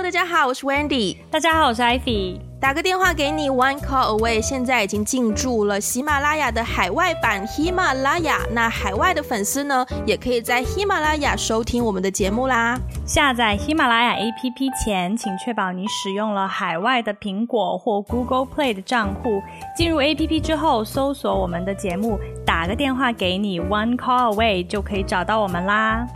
Hello，大家好，我是 Wendy。大家好，我是 Ivy。打个电话给你，One call away。现在已经进驻了喜马拉雅的海外版喜马拉雅。那海外的粉丝呢，也可以在喜马拉雅收听我们的节目啦。下载喜马拉雅 APP 前，请确保你使用了海外的苹果或 Google Play 的账户。进入 APP 之后，搜索我们的节目，打个电话给你，One call away 就可以找到我们啦。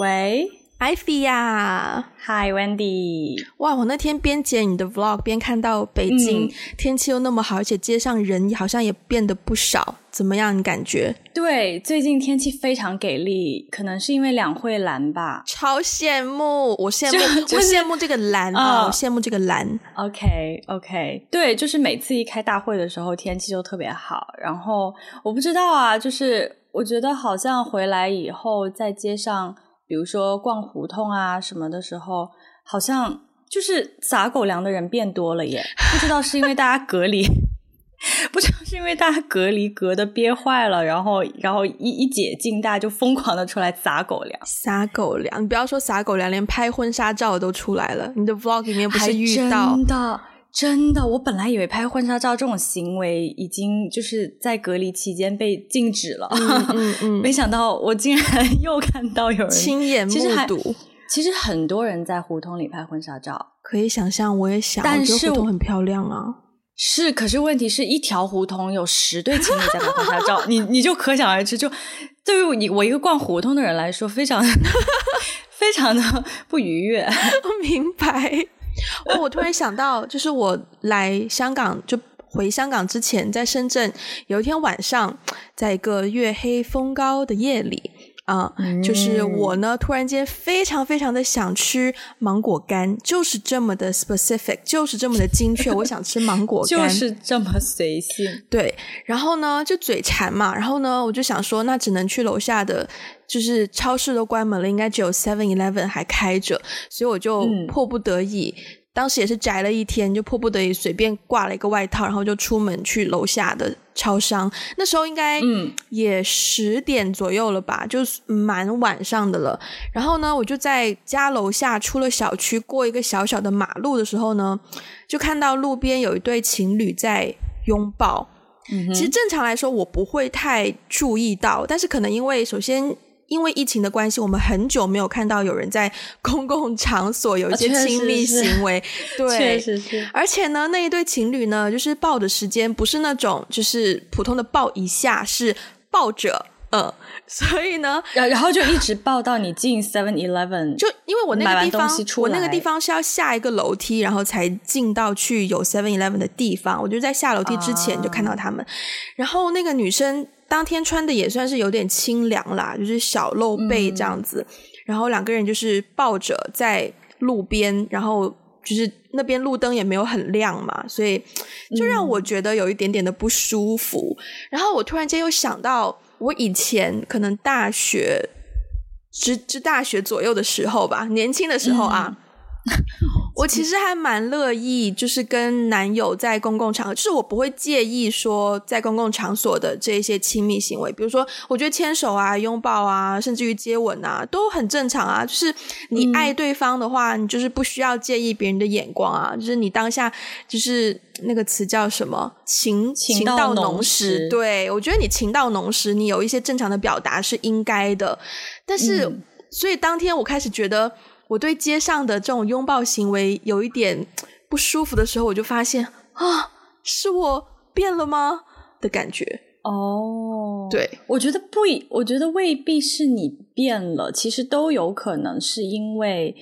喂，Ivy 呀，Hi Wendy，哇，我那天边剪你的 Vlog 边看到北京、嗯、天气又那么好，而且街上人好像也变得不少，怎么样？你感觉？对，最近天气非常给力，可能是因为两会蓝吧，超羡慕，我羡慕，就是、我羡慕这个蓝啊，我羡慕这个蓝。OK OK，对，就是每次一开大会的时候，天气就特别好，然后我不知道啊，就是我觉得好像回来以后在街上。比如说逛胡同啊什么的时候，好像就是撒狗粮的人变多了耶。不知道是因为大家隔离，不知道是因为大家隔离隔的憋坏了，然后然后一一解禁，大家就疯狂的出来撒狗粮。撒狗粮，你不要说撒狗粮，连拍婚纱照都出来了。你的 vlog 里面不是遇到？真的。真的，我本来以为拍婚纱照这种行为已经就是在隔离期间被禁止了，嗯嗯 嗯、没想到我竟然 又看到有人亲眼目睹。其实很多人在胡同里拍婚纱照，可以想象，我也想，但是胡同很漂亮啊。是，可是问题是一条胡同有十对情侣在拍婚纱照，你你就可想而知，就对于你我一个逛胡同的人来说，非常 非常的不愉悦。我明白。哦，我突然想到，就是我来香港就回香港之前，在深圳有一天晚上，在一个月黑风高的夜里啊，嗯，就是我呢突然间非常非常的想吃芒果干，就是这么的 specific，就是这么的精确，我想吃芒果干，就是这么随性。对，然后呢就嘴馋嘛，然后呢我就想说，那只能去楼下的。就是超市都关门了，应该只有 Seven Eleven 还开着，所以我就迫不得已，嗯、当时也是宅了一天，就迫不得已随便挂了一个外套，然后就出门去楼下的超商。那时候应该也十点左右了吧，就蛮晚上的了。然后呢，我就在家楼下出了小区，过一个小小的马路的时候呢，就看到路边有一对情侣在拥抱。嗯、其实正常来说，我不会太注意到，但是可能因为首先。因为疫情的关系，我们很久没有看到有人在 公共场所有一些亲密行为，对，确实是。而且呢，那一对情侣呢，就是抱的时间不是那种就是普通的抱一下，是抱着，嗯，所以呢，然然后就一直抱到你进 Seven Eleven，就因为我那个地方，我那个地方是要下一个楼梯，然后才进到去有 Seven Eleven 的地方，我就在下楼梯之前就看到他们，uh. 然后那个女生。当天穿的也算是有点清凉啦，就是小露背这样子，嗯、然后两个人就是抱着在路边，然后就是那边路灯也没有很亮嘛，所以就让我觉得有一点点的不舒服。嗯、然后我突然间又想到，我以前可能大学，之之大学左右的时候吧，年轻的时候啊。我其实还蛮乐意，就是跟男友在公共场合，就是我不会介意说在公共场所的这一些亲密行为，比如说，我觉得牵手啊、拥抱啊，甚至于接吻啊，都很正常啊。就是你爱对方的话，嗯、你就是不需要介意别人的眼光啊。就是你当下就是那个词叫什么情情到浓时，对，我觉得你情到浓时，你有一些正常的表达是应该的。但是，嗯、所以当天我开始觉得。我对街上的这种拥抱行为有一点不舒服的时候，我就发现啊，是我变了吗的感觉？哦，对，我觉得不，我觉得未必是你变了，其实都有可能是因为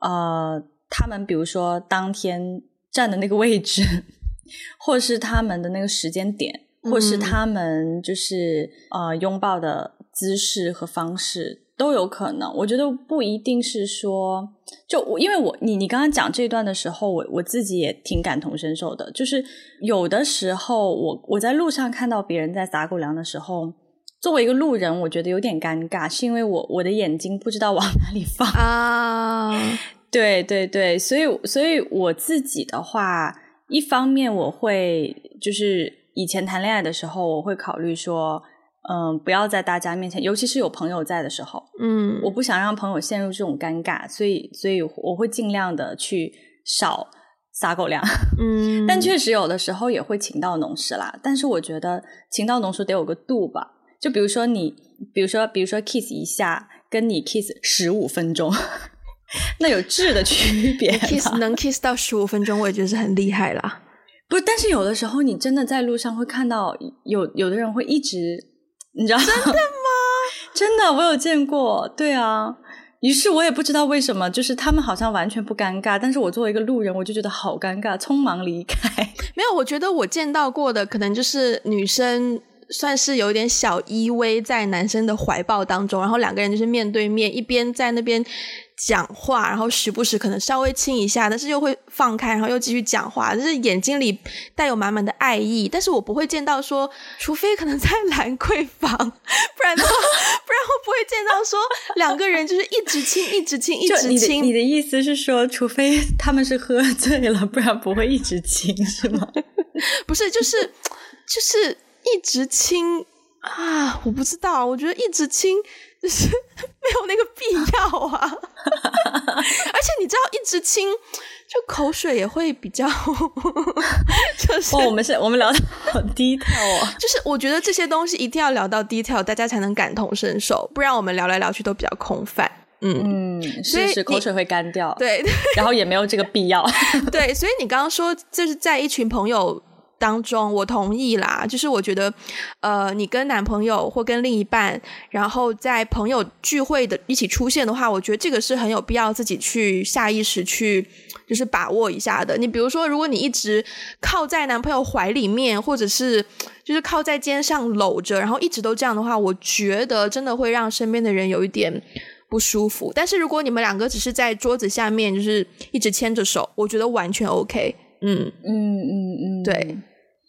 呃，他们比如说当天站的那个位置，或是他们的那个时间点，或是他们就是呃拥抱的姿势和方式。都有可能，我觉得不一定是说，就我因为我你你刚刚讲这段的时候，我我自己也挺感同身受的。就是有的时候，我我在路上看到别人在撒狗粮的时候，作为一个路人，我觉得有点尴尬，是因为我我的眼睛不知道往哪里放啊。对对对，所以所以我自己的话，一方面我会就是以前谈恋爱的时候，我会考虑说。嗯，不要在大家面前，尤其是有朋友在的时候，嗯，我不想让朋友陷入这种尴尬，所以，所以我会尽量的去少撒狗粮，嗯，但确实有的时候也会情到浓时啦。但是我觉得情到浓时得有个度吧，就比如说你，比如说，比如说 kiss 一下，跟你 kiss 十五分钟，那有质的区 别。kiss 能 kiss 到十五分钟，我也觉得是很厉害啦。不是，但是有的时候你真的在路上会看到有有的人会一直。你知道真的吗？真的，我有见过。对啊，于是我也不知道为什么，就是他们好像完全不尴尬，但是我作为一个路人，我就觉得好尴尬，匆忙离开。没有，我觉得我见到过的可能就是女生算是有点小依偎在男生的怀抱当中，然后两个人就是面对面，一边在那边。讲话，然后时不时可能稍微亲一下，但是又会放开，然后又继续讲话，就是眼睛里带有满满的爱意。但是我不会见到说，除非可能在 兰桂坊，不然的话，不然我不会见到说两个人就是一直亲，一直亲，一直亲。你的，意思是说，除非他们是喝醉了，不然不会一直亲，是吗？不是，就是就是一直亲啊！我不知道，我觉得一直亲。就是 没有那个必要啊，而且你知道，一直亲，就口水也会比较，就是、哦、我们是我们聊的好 detail 哦，就是我觉得这些东西一定要聊到 detail，大家才能感同身受，不然我们聊来聊去都比较空泛。嗯嗯，是是，口水会干掉，对，然后也没有这个必要。对，所以你刚刚说就是在一群朋友当中，我同意啦。就是我觉得，呃，你跟男朋友或跟另一半，然后在朋友聚会的一起出现的话，我觉得这个是很有必要自己去下意识去，就是把握一下的。你比如说，如果你一直靠在男朋友怀里面，或者是就是靠在肩上搂着，然后一直都这样的话，我觉得真的会让身边的人有一点不舒服。但是如果你们两个只是在桌子下面，就是一直牵着手，我觉得完全 OK。嗯嗯嗯嗯，对，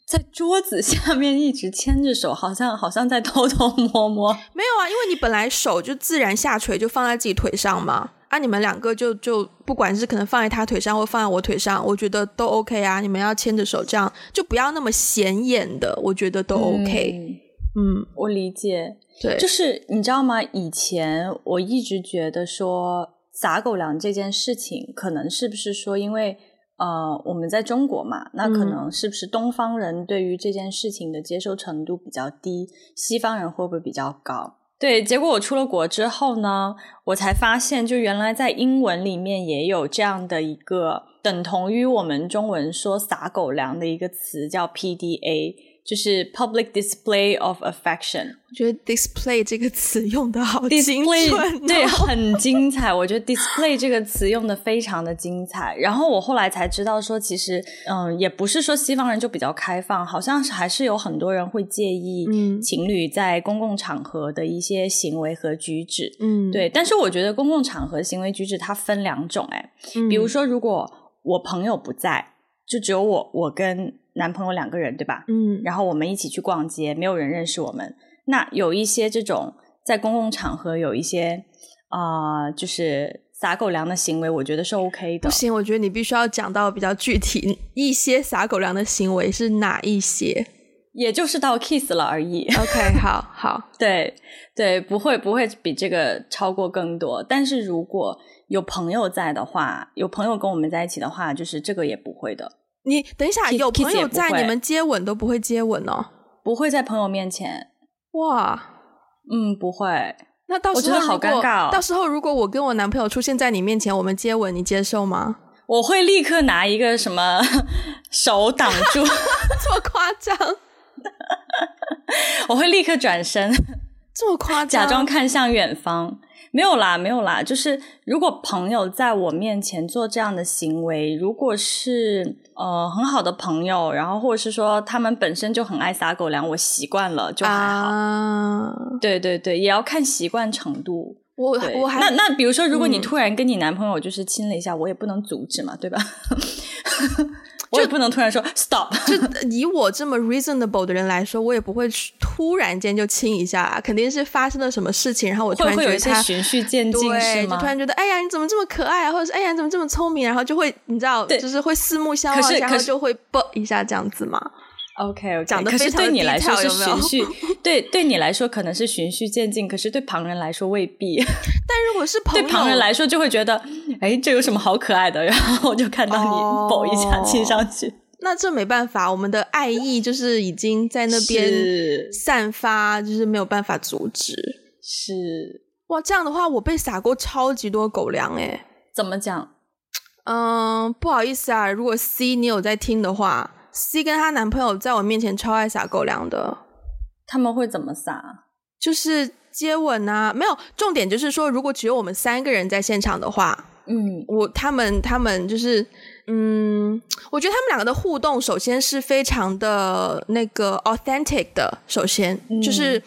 在桌子下面一直牵着手，好像好像在偷偷摸摸。没有啊，因为你本来手就自然下垂，就放在自己腿上嘛。啊，你们两个就就不管是可能放在他腿上或放在我腿上，我觉得都 OK 啊。你们要牵着手这样，就不要那么显眼的，我觉得都 OK。嗯，嗯，我理解。对，就是你知道吗？以前我一直觉得说撒狗粮这件事情，可能是不是说因为。呃，我们在中国嘛，那可能是不是东方人对于这件事情的接受程度比较低，西方人会不会比较高？对，结果我出了国之后呢，我才发现，就原来在英文里面也有这样的一个等同于我们中文说撒狗粮的一个词，叫 PDA。就是 public display of affection，我觉得 display 这个词用的好精准哦，对，很精彩。我觉得 display 这个词用的非常的精彩。然后我后来才知道说，其实嗯，也不是说西方人就比较开放，好像是还是有很多人会介意情侣在公共场合的一些行为和举止。嗯，对。但是我觉得公共场合行为举止它分两种，哎，比如说如果我朋友不在，就只有我，我跟。男朋友两个人对吧？嗯，然后我们一起去逛街，没有人认识我们。那有一些这种在公共场合有一些啊、呃，就是撒狗粮的行为，我觉得是 OK 的。不行，我觉得你必须要讲到比较具体，一些撒狗粮的行为是哪一些？也就是到 kiss 了而已。OK，好好，对对，不会不会比这个超过更多。但是如果有朋友在的话，有朋友跟我们在一起的话，就是这个也不会的。你等一下，有朋友在，你们接吻都不会接吻哦？不会在朋友面前。哇，嗯，不会。那到时候好尴尬哦。到时候如果我跟我男朋友出现在你面前，我们接吻，你接受吗？我会立刻拿一个什么 手挡住，这么夸张？我会立刻转身，这么夸张？假装看向远方。没有啦，没有啦，就是如果朋友在我面前做这样的行为，如果是呃很好的朋友，然后或者是说他们本身就很爱撒狗粮，我习惯了就还好。啊、对对对，也要看习惯程度。我我还那那比如说，如果你突然跟你男朋友就是亲了一下，嗯、我也不能阻止嘛，对吧？我也不能突然说 stop。就以我这么 reasonable 的人来说，我也不会突然间就亲一下啊，肯定是发生了什么事情，然后我突然觉得他会有一些循序渐进，对，是吗？就突然觉得哎呀你怎么这么可爱啊，或者是哎呀你怎么这么聪明，然后就会你知道，就是会四目相望然后就会啵一下这样子嘛。OK，, okay 讲的可是对你来说是循序，有有对对你来说可能是循序渐进，可是对旁人来说未必。但如果是对旁人来说就会觉得，哎，这有什么好可爱的？然后我就看到你啵一下亲上去。哦，那这没办法，我们的爱意就是已经在那边散发，就是没有办法阻止。是哇，这样的话我被撒过超级多狗粮诶。怎么讲？嗯，不好意思啊，如果 C 你有在听的话。C 跟她男朋友在我面前超爱撒狗粮的，他们会怎么撒？就是接吻啊，没有重点就是说，如果只有我们三个人在现场的话，嗯，我他们他们就是，嗯，我觉得他们两个的互动，首先是非常的那个 authentic 的，首先、嗯、就是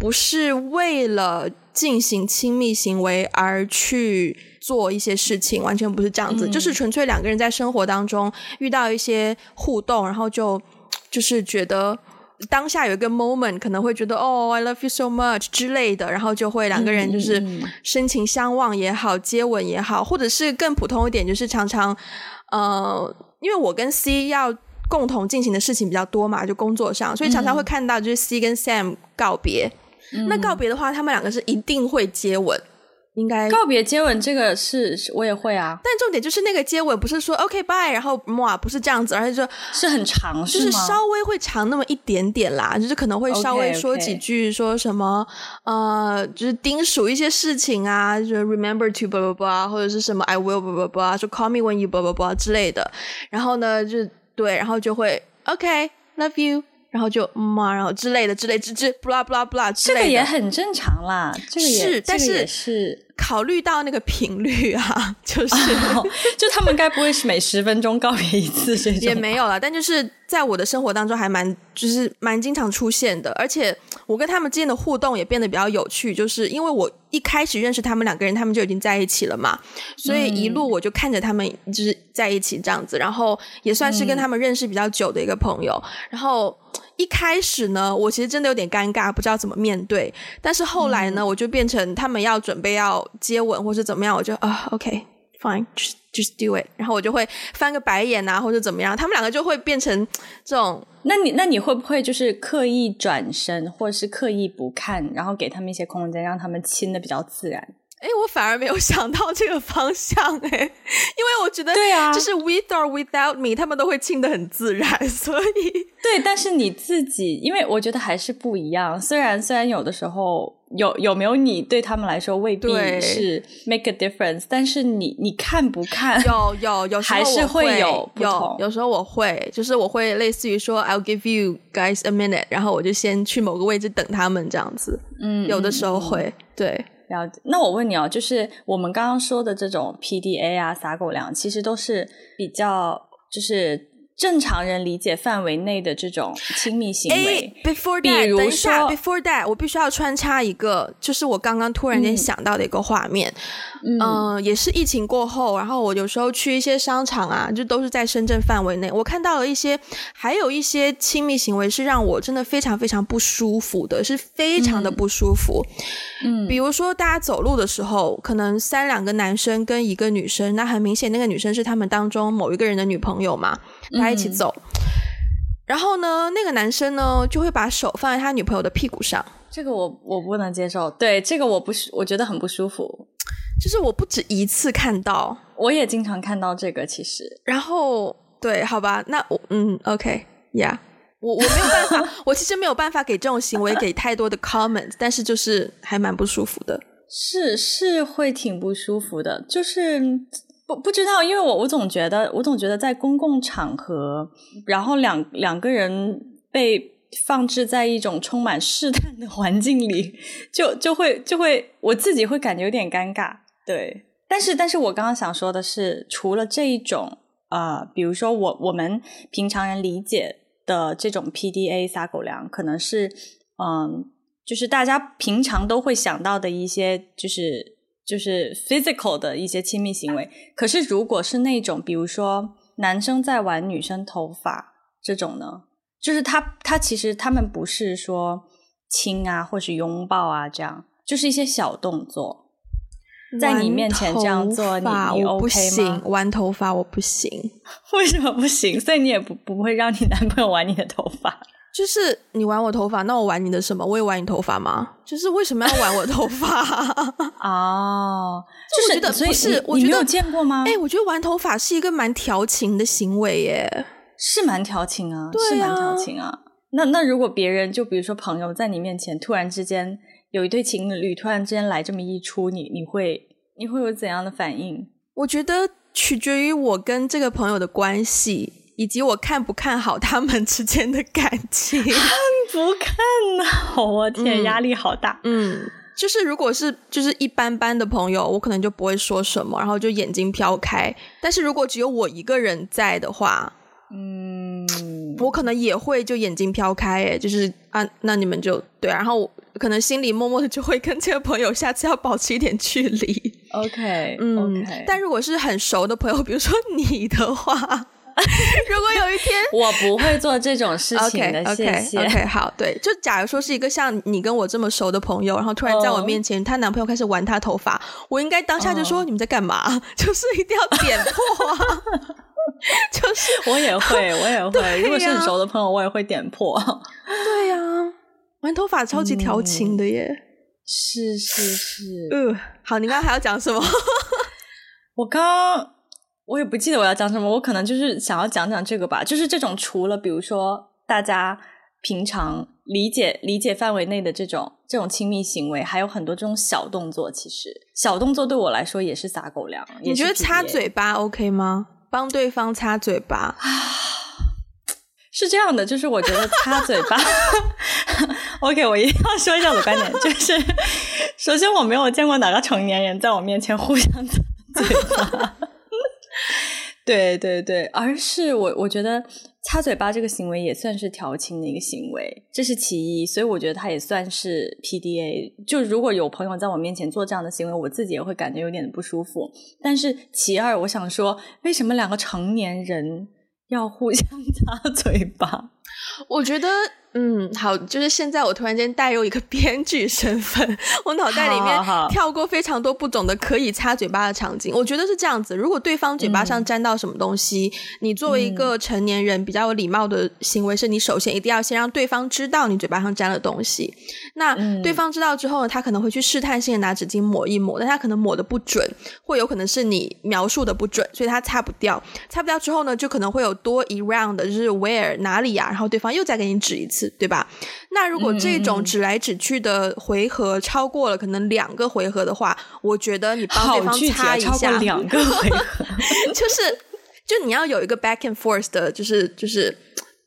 不是为了进行亲密行为而去。做一些事情完全不是这样子，嗯、就是纯粹两个人在生活当中遇到一些互动，然后就就是觉得当下有一个 moment，可能会觉得哦，I love you so much 之类的，然后就会两个人就是深情相望也好，接吻也好，或者是更普通一点，就是常常呃，因为我跟 C 要共同进行的事情比较多嘛，就工作上，所以常常会看到就是 C 跟 Sam 告别。嗯、那告别的话，他们两个是一定会接吻。应该告别接吻这个是我也会啊，但重点就是那个接吻不是说 OK bye，然后哇不是这样子，而且说是很长，就是稍微会长那么一点点啦，就是可能会稍微说几句说什么.呃，就是叮嘱一些事情啊，就是 remember to blah blah blah，或者是什么 I will blah blah blah，说 call me when you blah blah blah 之类的，然后呢就对，然后就会 OK love you。然后就嘛、嗯，然后之类的之类之之，不啦不啦不啦，这个也很正常啦。这个也是，但是也是考虑到那个频率啊，就是、哦、就他们该不会是每十分钟告别一次这种？也没有啦，但就是在我的生活当中还蛮就是蛮经常出现的，而且我跟他们之间的互动也变得比较有趣，就是因为我一开始认识他们两个人，他们就已经在一起了嘛，所以一路我就看着他们就是在一起这样子，然后也算是跟他们认识比较久的一个朋友，嗯、然后。一开始呢，我其实真的有点尴尬，不知道怎么面对。但是后来呢，嗯、我就变成他们要准备要接吻或是怎么样，我就啊，OK，Fine，just just do it。然后我就会翻个白眼啊，或者怎么样，他们两个就会变成这种。那你那你会不会就是刻意转身，或者是刻意不看，然后给他们一些空间，让他们亲的比较自然？哎，我反而没有想到这个方向哎，因为我觉得对啊，就是 with or without me，他们都会亲的很自然，所以对。但是你自己，因为我觉得还是不一样。虽然虽然有的时候有有没有你对他们来说未必是 make a difference，但是你你看不看，有有有时候还是会有有有时候我会，就是我会类似于说 I'll give you guys a minute，然后我就先去某个位置等他们这样子。嗯，有的时候会、嗯、对。了解，那我问你哦，就是我们刚刚说的这种 PDA 啊，撒狗粮，其实都是比较就是正常人理解范围内的这种亲密行为。Before that，比如说等一下，Before that，我必须要穿插一个，就是我刚刚突然间想到的一个画面。嗯也是疫情过后，然后我有时候去一些商场啊，就都是在深圳范围内，我看到了一些，还有一些亲密行为是让我真的非常非常不舒服的，是非常的不舒服。嗯，比如说大家走路的时候，可能三两个男生跟一个女生，那很明显那个女生是他们当中某一个人的女朋友嘛，他一起走，嗯、然后呢，那个男生呢就会把手放在他女朋友的屁股上，这个我我不能接受，对，这个我不是，我觉得很不舒服。就是我不止一次看到，我也经常看到这个。其实，然后对，好吧，那我嗯，OK，Yeah，、okay, 我我没有办法，我其实没有办法给这种行为给太多的 comment，但是就是还蛮不舒服的。是是会挺不舒服的，就是不不知道，因为我我总觉得，我总觉得在公共场合，然后两两个人被放置在一种充满试探的环境里，就就会就会我自己会感觉有点尴尬。对，但是，但是我刚刚想说的是，除了这一种，呃，比如说我我们平常人理解的这种 PDA 撒狗粮，可能是，嗯，就是大家平常都会想到的一些，就是就是 physical 的一些亲密行为。可是，如果是那种，比如说男生在玩女生头发这种呢，就是他他其实他们不是说亲啊，或是拥抱啊这样，就是一些小动作。在你面前这样做，你你 OK 吗？不行，玩头发我不行。为什么不行？所以你也不不会让你男朋友玩你的头发？就是你玩我头发，那我玩你的什么？我也玩你头发吗？就是为什么要玩我头发？哦，就是、我觉得不是，你，你没有见过吗？哎、欸，我觉得玩头发是一个蛮调情的行为耶，是蛮调情啊，对啊，是蛮调情啊。那那如果别人就比如说朋友在你面前突然之间有一对情侣突然之间来这么一出，你你会你会有怎样的反应？我觉得取决于我跟这个朋友的关系。以及我看不看好他们之间的感情？看不看好？我 天，压力好大。嗯，就是如果是就是一般般的朋友，我可能就不会说什么，然后就眼睛飘开。但是如果只有我一个人在的话，嗯，我可能也会就眼睛飘开。哎，就是啊，那你们就对，然后可能心里默默的就会跟这个朋友下次要保持一点距离。OK，嗯。但如果是很熟的朋友，比如说你的话。如果有一天 我不会做这种事情的，okay, 谢谢。OK，好，对，就假如说是一个像你跟我这么熟的朋友，然后突然在我面前，她、oh. 男朋友开始玩她头发，我应该当下就说、oh. 你们在干嘛？就是一定要点破啊！就是我也会，我也会、啊。如果是很熟的朋友，我也会点破。对呀、啊，玩头发超级调情的耶！嗯、是是是，嗯，好，你刚刚还要讲什么？我刚。我也不记得我要讲什么，我可能就是想要讲讲这个吧，就是这种除了比如说大家平常理解理解范围内的这种这种亲密行为，还有很多这种小动作，其实小动作对我来说也是撒狗粮。你觉得擦嘴巴 OK 吗？帮对方擦嘴巴 是这样的，就是我觉得擦嘴巴，OK，我一定要说一下我的观点，就是首先我没有见过哪个成年人在我面前互相擦嘴巴。对对对，而是我我觉得擦嘴巴这个行为也算是调情的一个行为，这是其一，所以我觉得它也算是 PDA。就如果有朋友在我面前做这样的行为，我自己也会感觉有点不舒服。但是其二，我想说，为什么两个成年人要互相 擦嘴巴？我觉得。嗯，好，就是现在我突然间带入一个 编剧身份，我脑袋里面跳过非常多不懂的可以擦嘴巴的场景。我觉得是这样子，如果对方嘴巴上沾到什么东西，嗯、你作为一个成年人比较有礼貌的行为是，你首先一定要先让对方知道你嘴巴上沾了东西。那对方知道之后呢，他可能会去试探性的拿纸巾抹一抹，但他可能抹的不准，或有可能是你描述的不准，所以他擦不掉。擦不掉之后呢，就可能会有多一 round 的就是 where 哪里呀、啊，然后对方又再给你指一次。对吧？那如果这种指来指去的回合超过了可能两个回合的话，我觉得你帮对方擦一下，超过两个回合，就是就你要有一个 back and forth 的，就是就是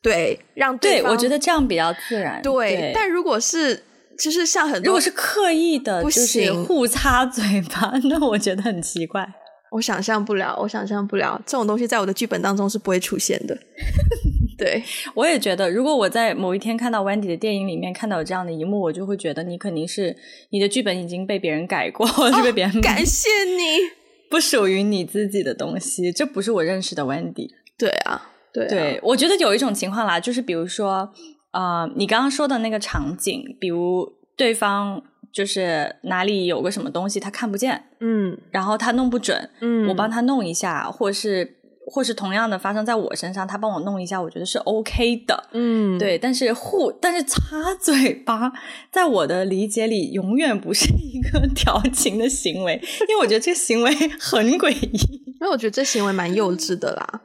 对，让对，对我觉得这样比较自然。对，对但如果是就是像很多，如果是刻意的，不行，互擦嘴巴，那我觉得很奇怪，我想象不了，我想象不了这种东西在我的剧本当中是不会出现的。对，我也觉得，如果我在某一天看到 Wendy 的电影里面看到有这样的一幕，我就会觉得你肯定是你的剧本已经被别人改过，或者是被别人、哦、感谢你，不属于你自己的东西，这不是我认识的 Wendy。对啊，对啊，对，我觉得有一种情况啦，就是比如说，呃，你刚刚说的那个场景，比如对方就是哪里有个什么东西他看不见，嗯，然后他弄不准，嗯，我帮他弄一下，或者是。或是同样的发生在我身上，他帮我弄一下，我觉得是 OK 的，嗯，对。但是互，但是擦嘴巴，在我的理解里，永远不是一个 调情的行为，因为我觉得这个行为很诡异。因为我觉得这行为蛮幼稚的啦。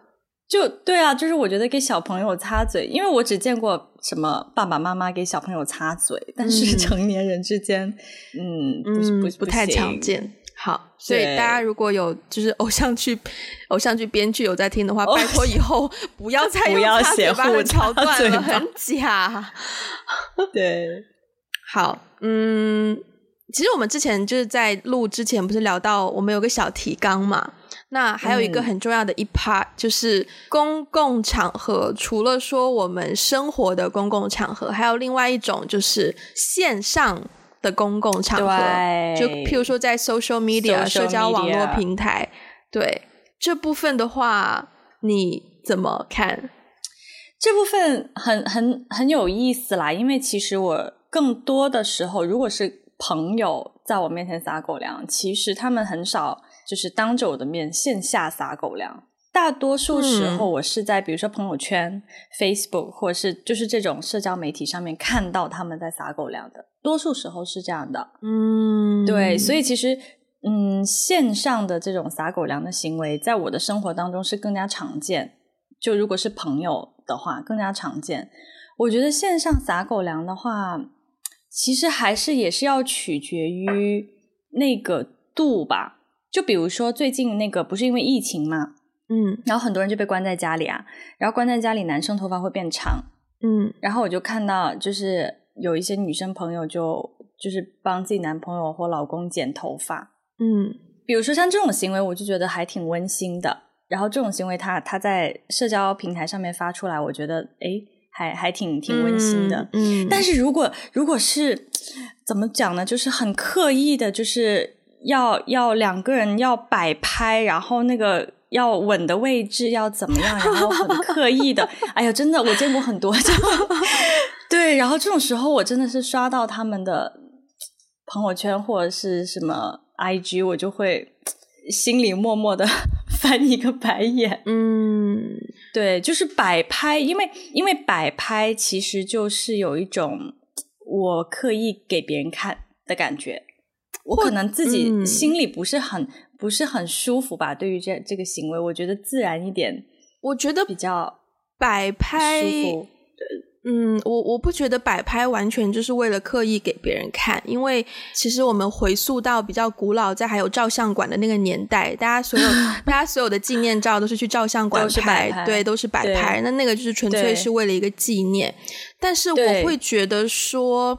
就对啊，就是我觉得给小朋友擦嘴，因为我只见过什么爸爸妈妈给小朋友擦嘴，但是成年人之间，嗯，嗯不是不，不，不太常见。好，所以大家如果有就是偶像剧、偶像剧编剧有在听的话，拜托以后 不要再用要写巴的桥段了，很假。对，好，嗯，其实我们之前就是在录之前不是聊到我们有个小提纲嘛？那还有一个很重要的一 part、嗯、就是公共场合，除了说我们生活的公共场合，还有另外一种就是线上。的公共场合，就譬如说在 social media, social media 社交网络平台，对这部分的话，你怎么看？这部分很很很有意思啦，因为其实我更多的时候，如果是朋友在我面前撒狗粮，其实他们很少就是当着我的面线下撒狗粮。大多数时候，我是在比如说朋友圈、嗯、Facebook 或者是就是这种社交媒体上面看到他们在撒狗粮的。多数时候是这样的。嗯，对，所以其实嗯，线上的这种撒狗粮的行为，在我的生活当中是更加常见。就如果是朋友的话，更加常见。我觉得线上撒狗粮的话，其实还是也是要取决于那个度吧。就比如说最近那个不是因为疫情嘛。嗯，然后很多人就被关在家里啊，然后关在家里，男生头发会变长，嗯，然后我就看到，就是有一些女生朋友就就是帮自己男朋友或老公剪头发，嗯，比如说像这种行为，我就觉得还挺温馨的。然后这种行为他，他他在社交平台上面发出来，我觉得诶，还还挺挺温馨的。嗯，嗯，但是如果如果是怎么讲呢？就是很刻意的，就是要要两个人要摆拍，然后那个。要稳的位置要怎么样？然后很刻意的，哎呀，真的我见过很多，对。然后这种时候，我真的是刷到他们的朋友圈或者是什么 IG，我就会心里默默的翻一个白眼。嗯，对，就是摆拍，因为因为摆拍其实就是有一种我刻意给别人看的感觉，我可能自己心里不是很。不是很舒服吧？对于这这个行为，我觉得自然一点，我觉得比较摆拍。嗯，我我不觉得摆拍完全就是为了刻意给别人看，因为其实我们回溯到比较古老，在还有照相馆的那个年代，大家所有 大家所有的纪念照都是去照相馆拍，拍，对，都是摆拍。那那个就是纯粹是为了一个纪念。但是我会觉得说，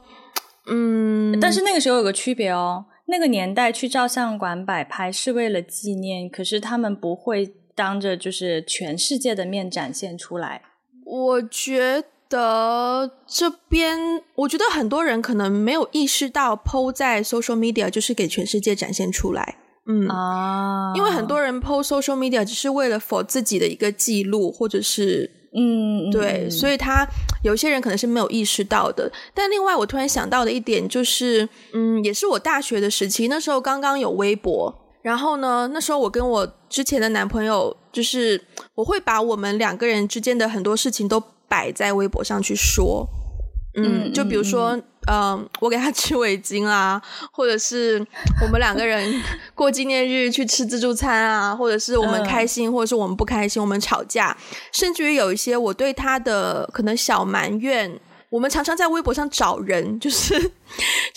嗯，但是那个时候有个区别哦。那个年代去照相馆摆拍是为了纪念，可是他们不会当着就是全世界的面展现出来。我觉得这边，我觉得很多人可能没有意识到 PO 在 social media 就是给全世界展现出来。嗯啊，因为很多人 PO social media 只是为了 for 自己的一个记录，或者是。嗯，对，所以他有些人可能是没有意识到的。但另外，我突然想到的一点就是，嗯，也是我大学的时期，那时候刚刚有微博，然后呢，那时候我跟我之前的男朋友，就是我会把我们两个人之间的很多事情都摆在微博上去说。嗯，就比如说，嗯、呃，我给他织围巾啊，或者是我们两个人 过纪念日去吃自助餐啊，或者是我们开心，或者是我们不开心，我们吵架，甚至于有一些我对他的可能小埋怨，我们常常在微博上找人，就是 就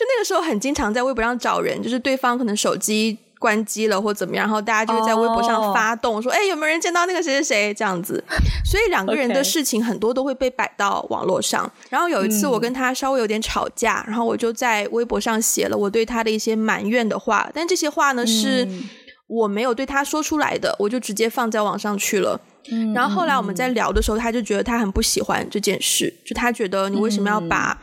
那个时候很经常在微博上找人，就是对方可能手机。关机了或怎么样，然后大家就会在微博上发动，oh. 说：“哎，有没有人见到那个谁谁谁？”这样子，所以两个人的事情很多都会被摆到网络上。然后有一次我跟他稍微有点吵架，嗯，然后我就在微博上写了我对他的一些埋怨的话，但这些话呢，是我没有对他说出来的，我就直接放在网上去了。嗯，然后后来我们在聊的时候，他就觉得他很不喜欢这件事，就他觉得你为什么要把。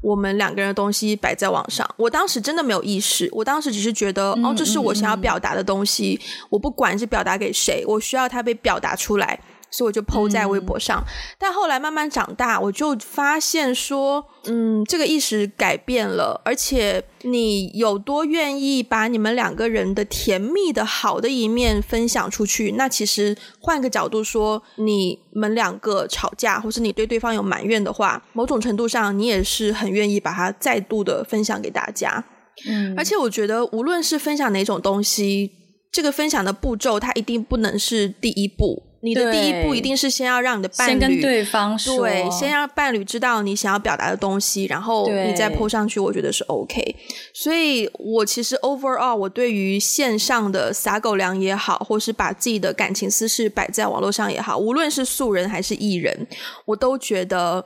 我们两个人的东西摆在网上，我当时真的没有意识，我当时只是觉得，哦，这是我想要表达的东西，我不管是表达给谁，我需要它被表达出来。所以我就 po 在微博上，嗯，但后来慢慢长大，我就发现说，嗯，这个意识改变了，而且你有多愿意把你们两个人的甜蜜的好的一面分享出去，那其实换个角度说，你们两个吵架，或是你对对方有埋怨的话，某种程度上你也是很愿意把它再度的分享给大家。嗯，而且我觉得无论是分享哪种东西，这个分享的步骤它一定不能是第一步。你的第一步一定是先要让你的伴侣先跟对方说，对，先让伴侣知道你想要表达的东西，然后你再 po 上去，我觉得是 OK。所以，我其实 overall 我对于线上的撒狗粮也好，或是把自己的感情私事摆在网络上也好，无论是素人还是艺人，我都觉得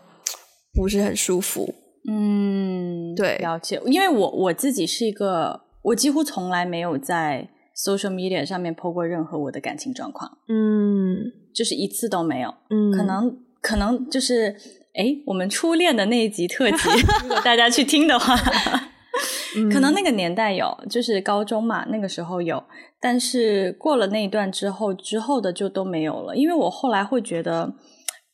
不是很舒服。嗯，对，了解。因为我我自己是一个，我几乎从来没有在。Social media 上面 po 过任何我的感情状况，嗯，就是一次都没有，嗯，可能可能就是，哎，我们初恋的那一集特辑，如果大家去听的话，可能那个年代有，就是高中嘛，那个时候有，但是过了那一段之后，之后的就都没有了，因为我后来会觉得，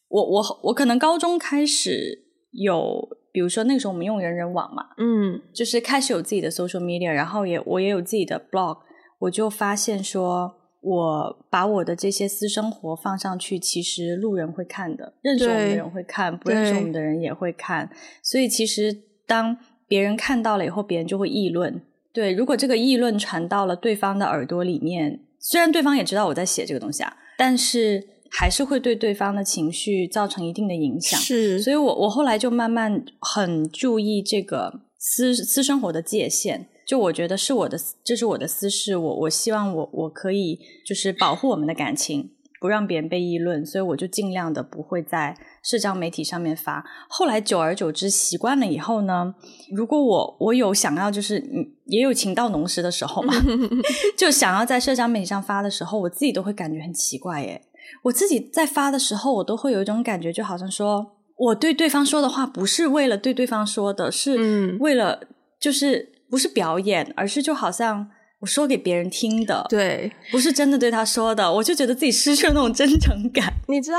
我我我可能高中开始有。比如说那个时候我们用人人网嘛，嗯，就是开始有自己的 social media，然后也我也有自己的 blog，我就发现说，我把我的这些私生活放上去，其实路人会看的，认识我们的人会看，不认识我们的人也会看，所以其实当别人看到了以后，别人就会议论。对，如果这个议论传到了对方的耳朵里面，虽然对方也知道我在写这个东西啊，但是还是会对对方的情绪造成一定的影响。是，所以我我后来就慢慢很注意这个私私生活的界限。就我觉得是我的，这是我的私事，我我希望我我可以就是保护我们的感情，不让别人被议论，所以我就尽量的不会在社交媒体上面发。后来久而久之习惯了以后呢，如果我我有想要就是也有情到浓时的时候嘛，就想要在社交媒体上发的时候，我自己都会感觉很奇怪耶。我自己在发的时候，我都会有一种感觉，就好像说我对对方说的话不是为了对对方说的，是为了就是。不是表演，而是就好像我说给别人听的，对，不是真的对他说的，我就觉得自己失去了那种真诚感。你知道，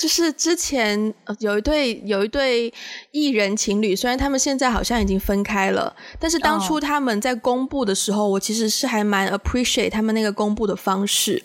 就是之前有一对有一对艺人情侣，虽然他们现在好像已经分开了，但是当初他们在公布的时候，我其实是还蛮 appreciate 他们那个公布的方式。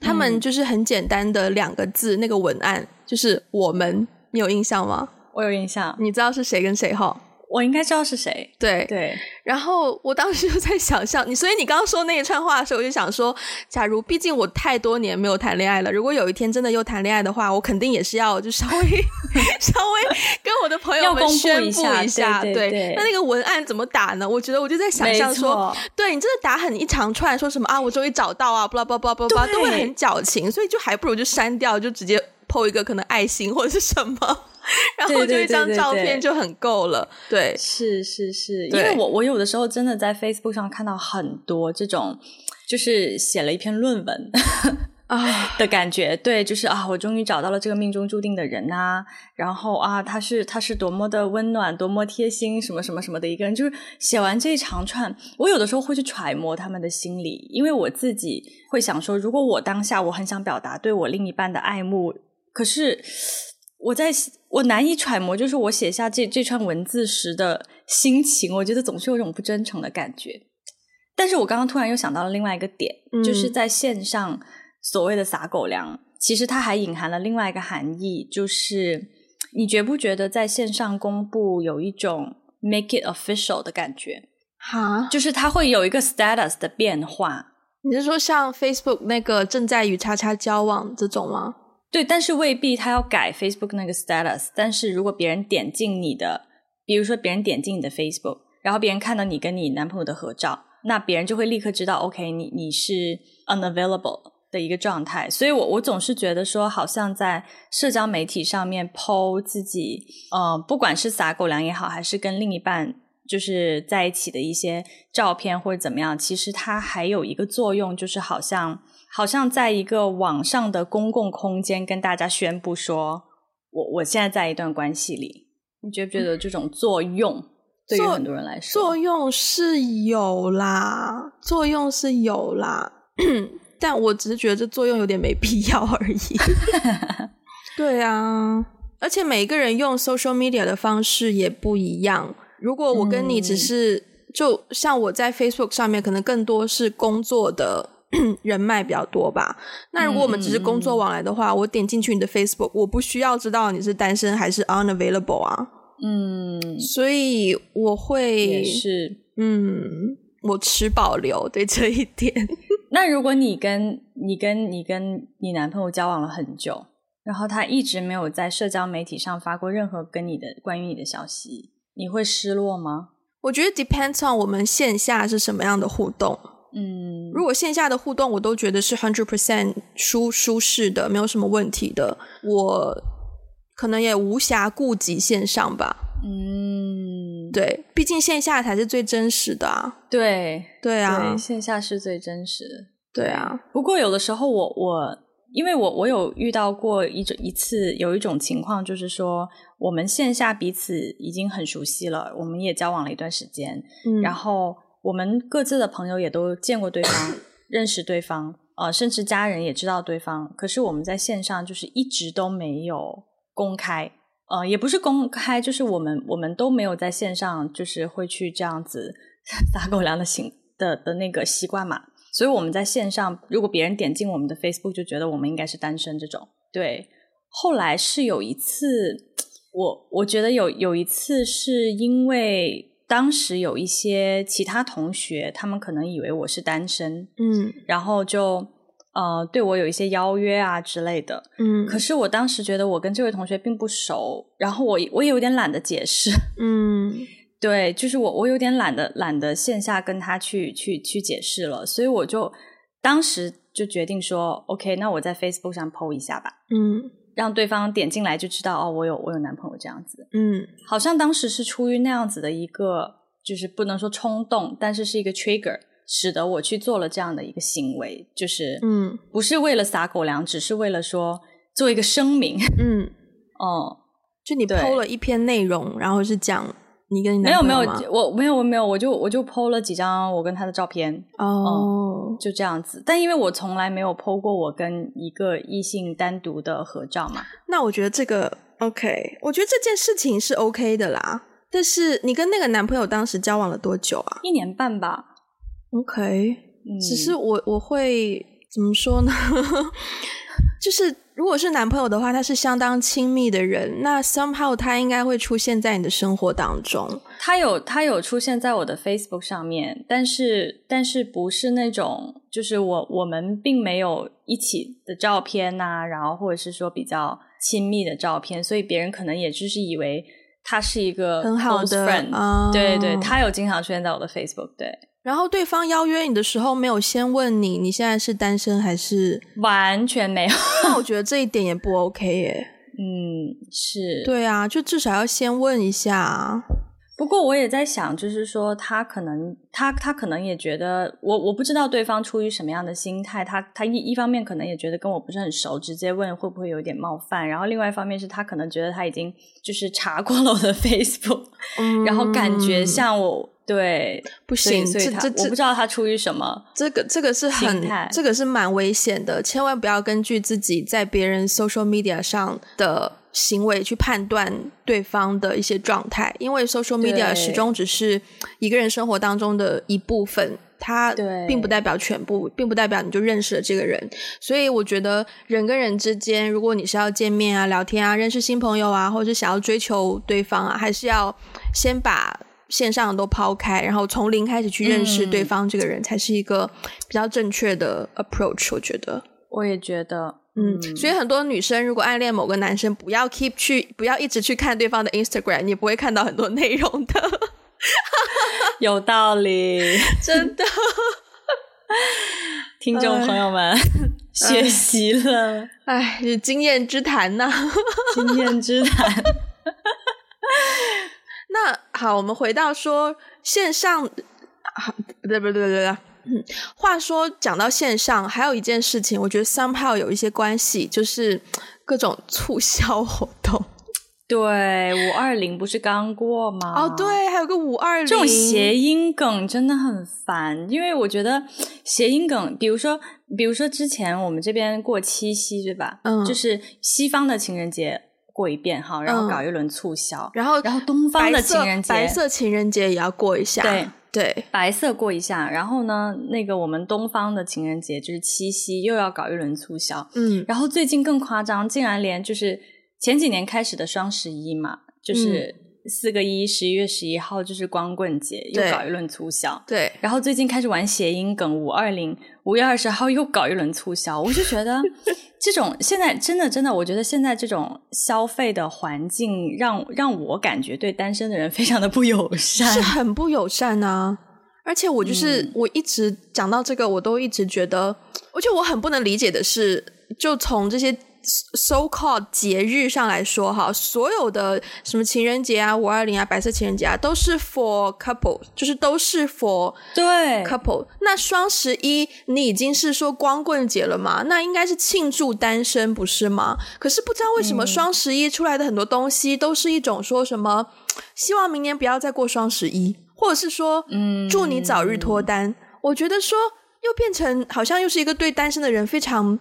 他们就是很简单的两个字，那个文案就是“我们”，你有印象吗？我有印象，你知道是谁跟谁哈？我应该知道是谁，对对。然后我当时就在想象你，所以你刚刚说那一串话的时候，我就想说，假如毕竟我太多年没有谈恋爱了，如果有一天真的又谈恋爱的话，我肯定也是要就稍微 稍微跟我的朋友们宣布一下，一下对，对，对，对。那那个文案怎么打呢？我觉得我就在想象说，对你真的打很一长串，说什么啊，我终于找到啊，巴拉巴拉巴拉巴拉，都会很矫情，所以就还不如就删掉，就直接 po 一个可能爱心或者是什么。然后就一张照片就很够了，对，是是是，因为我我有的时候真的在 Facebook 上看到很多这种，就是写了一篇论文啊 的感觉，对，就是啊，我终于找到了这个命中注定的人呐、啊，然后啊，他是他是多么的温暖，多么贴心，什么什么什么的一个人，就是写完这一长串，我有的时候会去揣摩他们的心理，因为我自己会想说，如果我当下我很想表达对我另一半的爱慕，可是。我在我难以揣摩，就是我写下这这串文字时的心情，我觉得总是有一种不真诚的感觉。但是我刚刚突然又想到了另外一个点，嗯、就是在线上所谓的撒狗粮，其实它还隐含了另外一个含义，就是你觉不觉得在线上公布有一种 make it official 的感觉？哈，就是它会有一个 status 的变化。你是说像 Facebook 那个正在与叉叉交往这种吗？对，但是未必他要改 Facebook 那个 status。但是如果别人点进你的，比如说别人点进你的 Facebook，然后别人看到你跟你男朋友的合照，那别人就会立刻知道，OK，你你是 unavailable 的一个状态。所以我我总是觉得说，好像在社交媒体上面 po 自己，呃，不管是撒狗粮也好，还是跟另一半就是在一起的一些照片或者怎么样，其实它还有一个作用，就是好像。好像在一个网上的公共空间跟大家宣布说，我我现在在一段关系里，你觉不觉得这种作用对于很多人来说，作用是有啦，作用是有啦，但我只是觉得这作用有点没必要而已。对啊，而且每个人用 social media 的方式也不一样。如果我跟你只是，嗯、就像我在 Facebook 上面，可能更多是工作的。人脉比较多吧？那如果我们只是工作往来的话，嗯、我点进去你的 Facebook，我不需要知道你是单身还是 unavailable 啊。嗯，所以我会是，嗯，我持保留对这一点。那如果你跟你跟你跟你男朋友交往了很久，然后他一直没有在社交媒体上发过任何跟你的关于你的消息，你会失落吗？我觉得 depends on 我们线下是什么样的互动。嗯，如果线下的互动我都觉得是 hundred percent 舒舒适的，没有什么问题的，我可能也无暇顾及线上吧。嗯，对，毕竟线下才是最真实的啊。对，对啊对，线下是最真实的。对啊，不过有的时候我我，因为我我有遇到过一种一次有一种情况，就是说我们线下彼此已经很熟悉了，我们也交往了一段时间，嗯，然后。我们各自的朋友也都见过对方，认识对方，呃，甚至家人也知道对方。可是我们在线上就是一直都没有公开，呃，也不是公开，就是我们我们都没有在线上，就是会去这样子 撒狗粮的行的的那个习惯嘛。所以我们在线上，如果别人点进我们的 Facebook，就觉得我们应该是单身这种。对，后来是有一次，我我觉得有有一次是因为当时有一些其他同学，他们可能以为我是单身，嗯，然后就。呃，对我有一些邀约啊之类的，嗯，可是我当时觉得我跟这位同学并不熟，然后我我也有点懒得解释，嗯，对，就是我我有点懒得懒得线下跟他去去去解释了，所以我就当时就决定说，OK，那我在 Facebook 上 PO 一下吧，嗯，让对方点进来就知道哦，我有我有男朋友这样子，嗯，好像当时是出于那样子的一个，就是不能说冲动，但是是一个 trigger。使得我去做了这样的一个行为，就是嗯，不是为了撒狗粮，只是为了说做一个声明，嗯，哦、嗯，就你 PO 了一篇内容，然后是讲你跟你男朋友吗？没有没有，我没有我没有，我就我就 PO 了几张我跟他的照片，哦、嗯，就这样子。但因为我从来没有 PO 过我跟一个异性单独的合照嘛，那我觉得这个 OK，我觉得这件事情是 OK 的啦。但是你跟那个男朋友当时交往了多久啊？一年半吧。OK，、嗯、只是我我会怎么说呢？就是如果是男朋友的话，他是相当亲密的人，那 somehow 他应该会出现在你的生活当中。他有他有出现在我的 Facebook 上面，但是但是不是那种，就是我我们并没有一起的照片呐、啊，然后或者是说比较亲密的照片，所以别人可能也就是以为他是一个很好的 friend，、哦、对对，他有经常出现在我的 Facebook，对。然后对方邀约你的时候，没有先问你你现在是单身还是？完全没有。那我觉得这一点也不 OK 耶。嗯，是。对啊，就至少要先问一下。不过我也在想，就是说他可能他他可能也觉得我我不知道对方出于什么样的心态，他他一一方面可能也觉得跟我不是很熟，直接问会不会有点冒犯，然后另外一方面是他可能觉得他已经就是查过了我的 Facebook，嗯，然后感觉像我。对，不行，这这我不知道他出于什么。这个这个是很，这个是蛮危险的，千万不要根据自己在别人 social media 上的行为去判断对方的一些状态，因为 social media 始终只是一个人生活当中的一部分，它并不代表全部，并不代表你就认识了这个人。所以我觉得人跟人之间，如果你是要见面啊、聊天啊、认识新朋友啊，或者是想要追求对方啊，还是要先把。线上都抛开，然后从零开始去认识对方这个人，才是一个比较正确的 approach。我觉得，我也觉得，嗯，所以很多女生如果暗恋某个男生，不要 keep 去，不要一直去看对方的 Instagram，你不会看到很多内容的。有道理，真的。听众朋友们，学习了，哎，是经验之谈呐、啊，经验之谈。那好，我们回到说线上，不对不对不对不对，嗯，话说讲到线上，还有一件事情，我觉得 somehow 有一些关系，就是各种促销活动。对，五二零不是刚过吗？哦，对，还有个五二零，这种谐音梗真的很烦，因为我觉得谐音梗，比如说，比如说之前我们这边过七夕，对吧？嗯，就是西方的情人节。过一遍哈，然后搞一轮促销，嗯、然后然后东方的情人节，白色情人节也要过一下，对。对，白色过一下，然后呢，那个我们东方的情人节就是七夕，又要搞一轮促销，嗯，然后最近更夸张，竟然连就是前几年开始的双十一嘛，就是四个一，十一月十一号就是光棍节，又搞一轮促销，对，然后最近开始玩谐音梗，五二零，五月二十号又搞一轮促销，我就觉得。这种现在真的真的，我觉得现在这种消费的环境让让我感觉对单身的人非常的不友善，是很不友善啊！而且我就是、嗯、我一直讲到这个，我都一直觉得，而且我很不能理解的是，就从这些。So called 节日上来说哈，所有的什么情人节啊、五二零啊、白色情人节啊，都是 for couple，就是都是 for 对 couple。那双十一你已经是说光棍节了嘛？那应该是庆祝单身不是吗？可是不知道为什么双十一出来的很多东西都是一种说什么，希望明年不要再过双十一，或者是说，嗯，祝你早日脱单。我觉得说又变成好像又是一个对单身的人非常。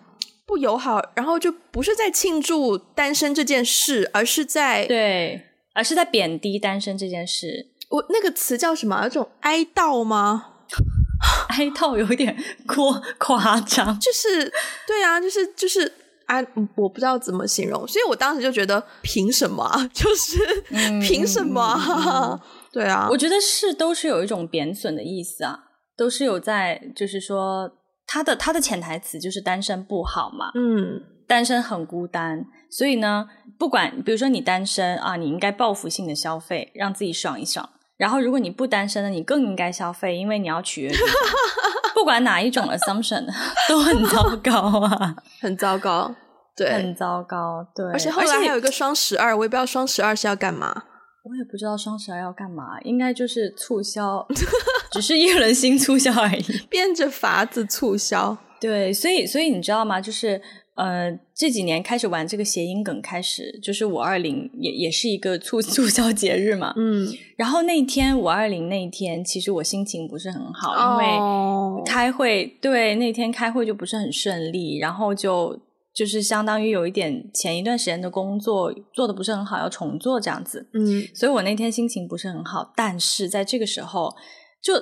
不友好，然后就不是在庆祝单身这件事，而是在对，而是在贬低单身这件事。我那个词叫什么？有种哀悼吗？哀悼有点过夸张，就是对啊，就是就是啊，我不知道怎么形容，所以我当时就觉得凭什么？就是、嗯、凭什么？对啊，我觉得是都是有一种贬损的意思啊，都是有在，就是说他的他的潜台词就是单身不好嘛，嗯，单身很孤单，所以呢，不管比如说你单身啊，你应该报复性的消费，让自己爽一爽。然后，如果你不单身的，你更应该消费，因为你要取悦。不管哪一种 assumption 都很糟糕啊，很糟糕，对，很糟糕，对。而且后来还有一个双十二，我也不知道双十二是要干嘛。我也不知道双十二要干嘛，应该就是促销，只是一轮新促销而已，变着法子促销。对，所以，所以你知道吗？就是。呃，这几年开始玩这个谐音梗，开始就是五二零也也是一个促促销节日嘛。嗯，然后那天五二零那一天，其实我心情不是很好，因为开会，哦、对，那天开会就不是很顺利，然后就就是相当于有一点前一段时间的工作做的不是很好，要重做这样子。嗯，所以我那天心情不是很好，但是在这个时候，就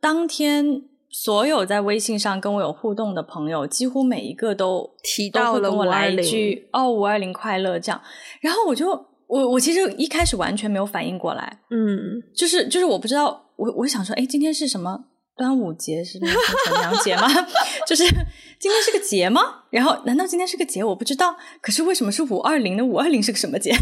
当天。所有在微信上跟我有互动的朋友，几乎每一个都提到了我来一句“哦，五二零快乐”这样，然后我就我我其实一开始完全没有反应过来，嗯，就是就是我不知道，我我想说，哎，今天是什么端午节是那个重阳节吗？就是今天是个节吗？然后难道今天是个节？我不知道，可是为什么是五二零呢？五二零是个什么节？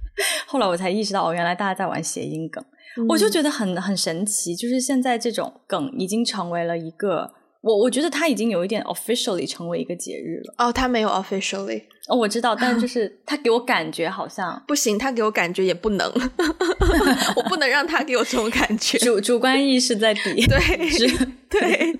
后来我才意识到，哦，原来大家在玩谐音梗。我就觉得很很神奇，就是现在这种梗已经成为了一个，我我觉得它已经有一点 officially 成为一个节日了。哦，它没有 officially，哦，我知道，但就 是它给我感觉好像不行，它给我感觉也不能，我不能让它给我这种感觉，主主观意识在底，对，是对，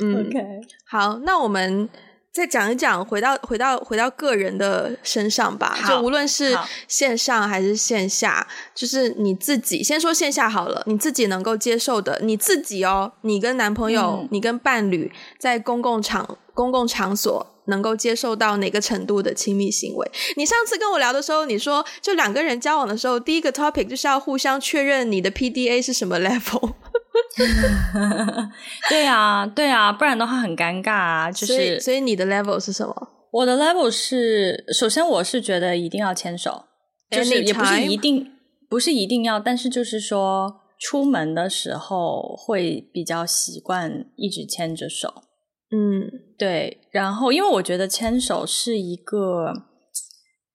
嗯，OK，好，那我们。再讲一讲，回到回到回到个人的身上吧。就无论是线上还是线下，就是你自己先说线下好了，你自己能够接受的，你自己哦，你跟男朋友、嗯、你跟伴侣在公共场公共场所能够接受到哪个程度的亲密行为？你上次跟我聊的时候，你说就两个人交往的时候，第一个 topic 就是要互相确认你的 PDA 是什么 level。对啊，对啊，不然的话很尴尬啊。就是，所以，所以你的 level 是什么？我的 level 是，首先我是觉得一定要牵手，就是也不是一定，不是一定要，但是就是说出门的时候会比较习惯一直牵着手。嗯，对。然后，因为我觉得牵手是一个，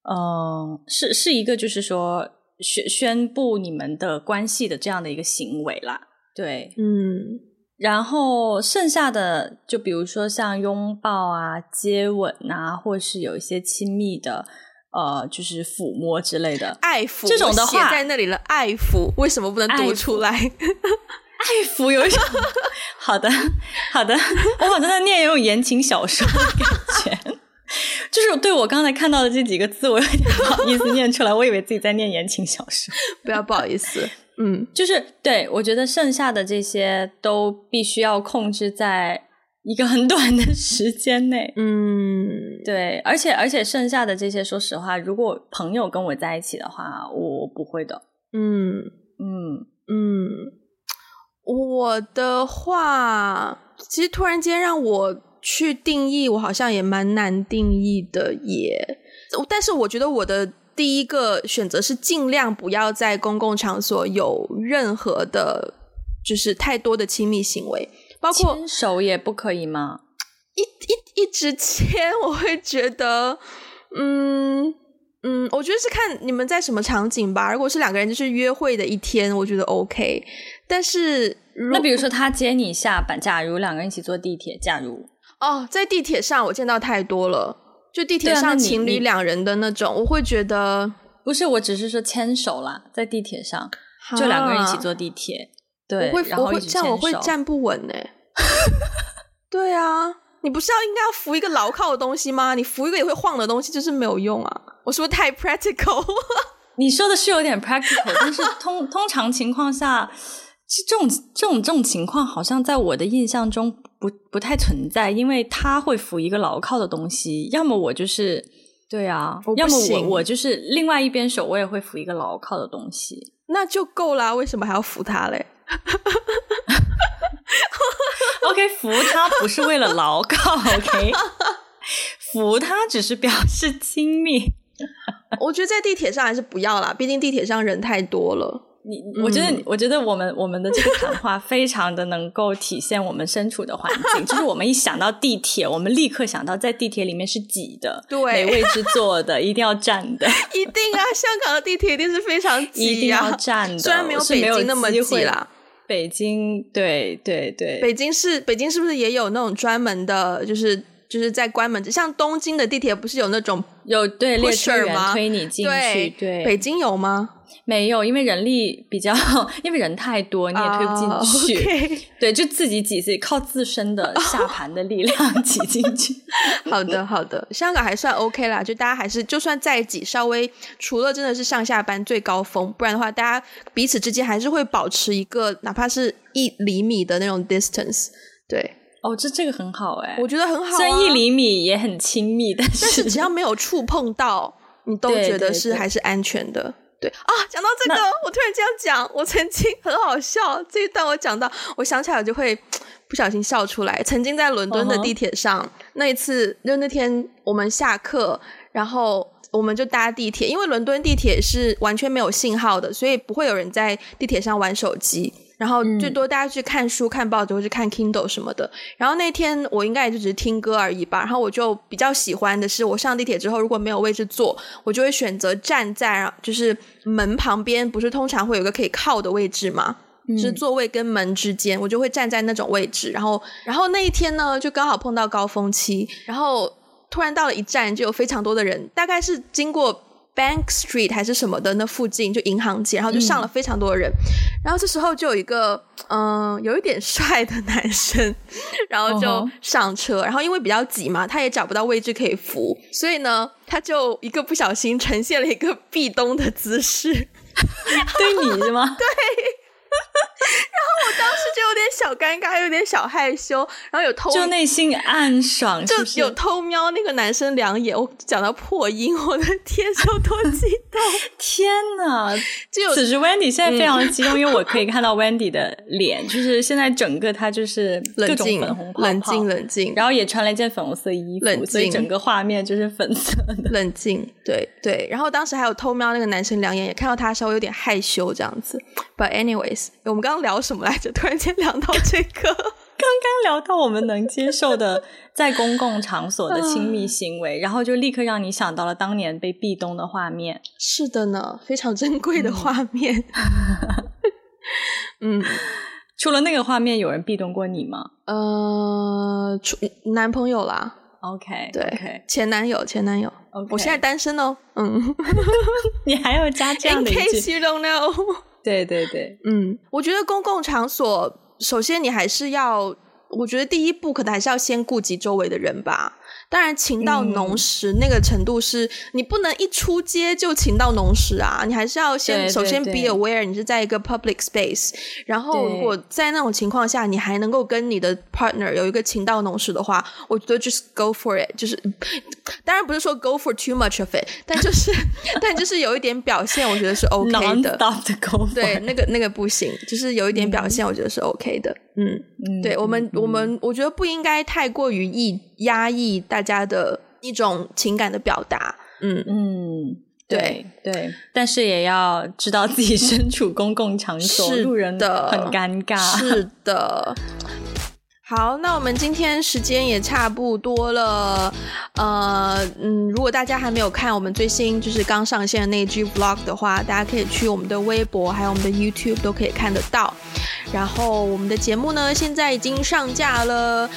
嗯、呃，是是一个，就是说宣宣布你们的关系的这样的一个行为啦。对，嗯，然后剩下的就比如说像拥抱啊、接吻啊，或是有一些亲密的，呃，就是抚摸之类的，爱抚。这种的话，写在那里了，爱抚为什么不能读出来？爱抚有一种 好的，好的，我好像在念一种言情小说的感觉，就是对我刚才看到的这几个字，我有点不好意思念出来，我以为自己在念言情小说，不要不好意思。嗯，就是对，我觉得剩下的这些都必须要控制在一个很短的时间内。嗯，对，而且而且剩下的这些，说实话，如果朋友跟我在一起的话，我不会的。嗯嗯嗯，我的话，其实突然间让我去定义，我好像也蛮难定义的耶。但是我觉得我的。第一个选择是尽量不要在公共场所有任何的，就是太多的亲密行为，包括牵手也不可以吗？一一一直牵，我会觉得，嗯嗯，我觉得是看你们在什么场景吧。如果是两个人就是约会的一天，我觉得 OK。但是那比如说他接你下班，假如两个人一起坐地铁，假如哦，在地铁上我见到太多了。就地铁上情侣两人的那种，我会觉得不是，我只是说牵手啦，在地铁上就两个人一起坐地铁，对，我会然后我会这样我会站不稳呢。对啊，你不是要应该要扶一个牢靠的东西吗？你扶一个也会晃的东西就是没有用啊！我是不是太 practical？你说的是有点 practical，但是通通常情况下。这种这种这种情况，好像在我的印象中不不太存在，因为他会扶一个牢靠的东西，要么我就是对啊，要么我我就是另外一边手，我也会扶一个牢靠的东西，那就够啦，为什么还要扶他嘞？OK，扶他不是为了牢靠，OK，扶他只是表示亲密。我觉得在地铁上还是不要啦，毕竟地铁上人太多了。你，我觉得，嗯、我觉得我们我们的这个谈话非常的能够体现我们身处的环境，就是我们一想到地铁，我们立刻想到在地铁里面是挤的，对，没位置坐的，一定要站的，一定啊！香港的地铁一定是非常挤、啊，一定要站的，虽然没有北京那么挤啦。北京，对对对，北京是北京，是不是也有那种专门的，就是就是在关门，像东京的地铁不是有那种有对列车员推你进去？对，对，北京有吗？没有，因为人力比较，因为人太多，你也推不进去。Oh, okay. 对，就自己挤，自己靠自身的下盘的力量 挤进去。好的，好的，香港还算 OK 啦，就大家还是就算再挤，稍微除了真的是上下班最高峰，不然的话，大家彼此之间还是会保持一个哪怕是一厘米的那种 distance。对，哦，这这个很好哎，我觉得很好啊，虽然一厘米也很亲密，但是，但是只要没有触碰到，你都觉得是还是安全的。对啊，讲到这个，我突然这样讲，我曾经很好笑。这一段我讲到，我想起来我就会不小心笑出来。曾经在伦敦的地铁上，uh -huh. 那一次就那天我们下课，然后我们就搭地铁，因为伦敦地铁是完全没有信号的，所以不会有人在地铁上玩手机。然后最多大家去看书、嗯、看报纸或者看 Kindle 什么的。然后那天我应该也就只是听歌而已吧。然后我就比较喜欢的是，我上地铁之后如果没有位置坐，我就会选择站在就是门旁边，不是通常会有一个可以靠的位置吗？是座位跟门之间，我就会站在那种位置。然后，然后那一天呢，就刚好碰到高峰期，然后突然到了一站，就有非常多的人，大概是经过。Bank Street 还是什么的，那附近就银行街，然后就上了非常多的人，嗯、然后这时候就有一个嗯、呃、有一点帅的男生，然后就上车，然后因为比较挤嘛，他也找不到位置可以扶，所以呢，他就一个不小心呈现了一个壁咚的姿势，对你是吗？对。尴尬，有点小害羞，然后有偷，就内心暗爽是是，就有偷瞄那个男生两眼。我讲到破音，我的天，有多激动！天哪！就此时 Wendy 现在非常的激动，嗯，因为我可以看到 Wendy 的脸，就是现在整个她就是各种粉红泡泡，冷静，冷静，然后也穿了一件粉红色衣服，冷，所以整个画面就是粉色的。冷静，对对。然后当时还有偷瞄那个男生两眼，也看到他稍微有点害羞这样子。But anyways，我们刚刚聊什么来着？突然间聊到这个，刚刚聊到我们能接受的 在公共场所的亲密行为，然后就立刻让你想到了当年被壁咚的画面。是的呢，非常珍贵的画面。嗯，除了那个画面，有人壁咚过你吗？呃，男朋友啦。OK，对，okay. 前男友，前男友。Okay. 我现在单身哦。嗯，你还要加这样的一句？In case you don't know。对对对，嗯，我觉得公共场所，首先你还是要，我觉得第一步可能还是要先顾及周围的人吧。当然，情到浓时那个程度是、嗯、你不能一出街就情到浓时啊，你还是要先首先 be aware，你是在一个 public space，然后如果在那种情况下你还能够跟你的 partner 有一个情到浓时的话，我觉得 just go for it，就是 当然不是说 go for too much of it，但就是 但就是有一点表现，我觉得是 OK 的。对，那个那个不行，就是有一点表现，我觉得是 OK 的。嗯，嗯对我们、嗯、我们我觉得不应该太过于抑压抑大家的一种情感的表达，嗯嗯，对对，但是也要知道自己身处公共场所，路人的很尴尬，是的。好，那我们今天时间也差不多了，呃嗯，如果大家还没有看我们最新就是刚上线的那一支 vlog 的话，大家可以去我们的微博还有我们的 YouTube 都可以看得到。然后我们的节目呢，现在已经上架了。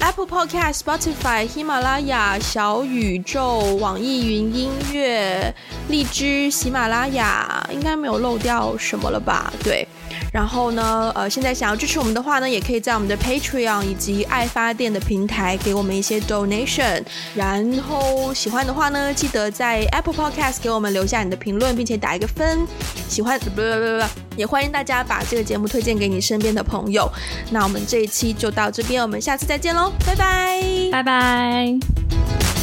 Apple Podcast、Spotify、喜马拉雅、小宇宙、网易云音乐、荔枝、喜马拉雅，应该没有漏掉什么了吧？对。然后呢，呃，现在想要支持我们的话呢，也可以在我们的 Patreon 以及爱发电的平台给我们一些 donation。然后喜欢的话呢，记得在 Apple Podcast 给我们留下你的评论，并且打一个分。喜欢不不不不。也欢迎大家把这个节目推荐给你身边的朋友。那我们这一期就到这边，我们下次再见喽，拜拜，拜拜。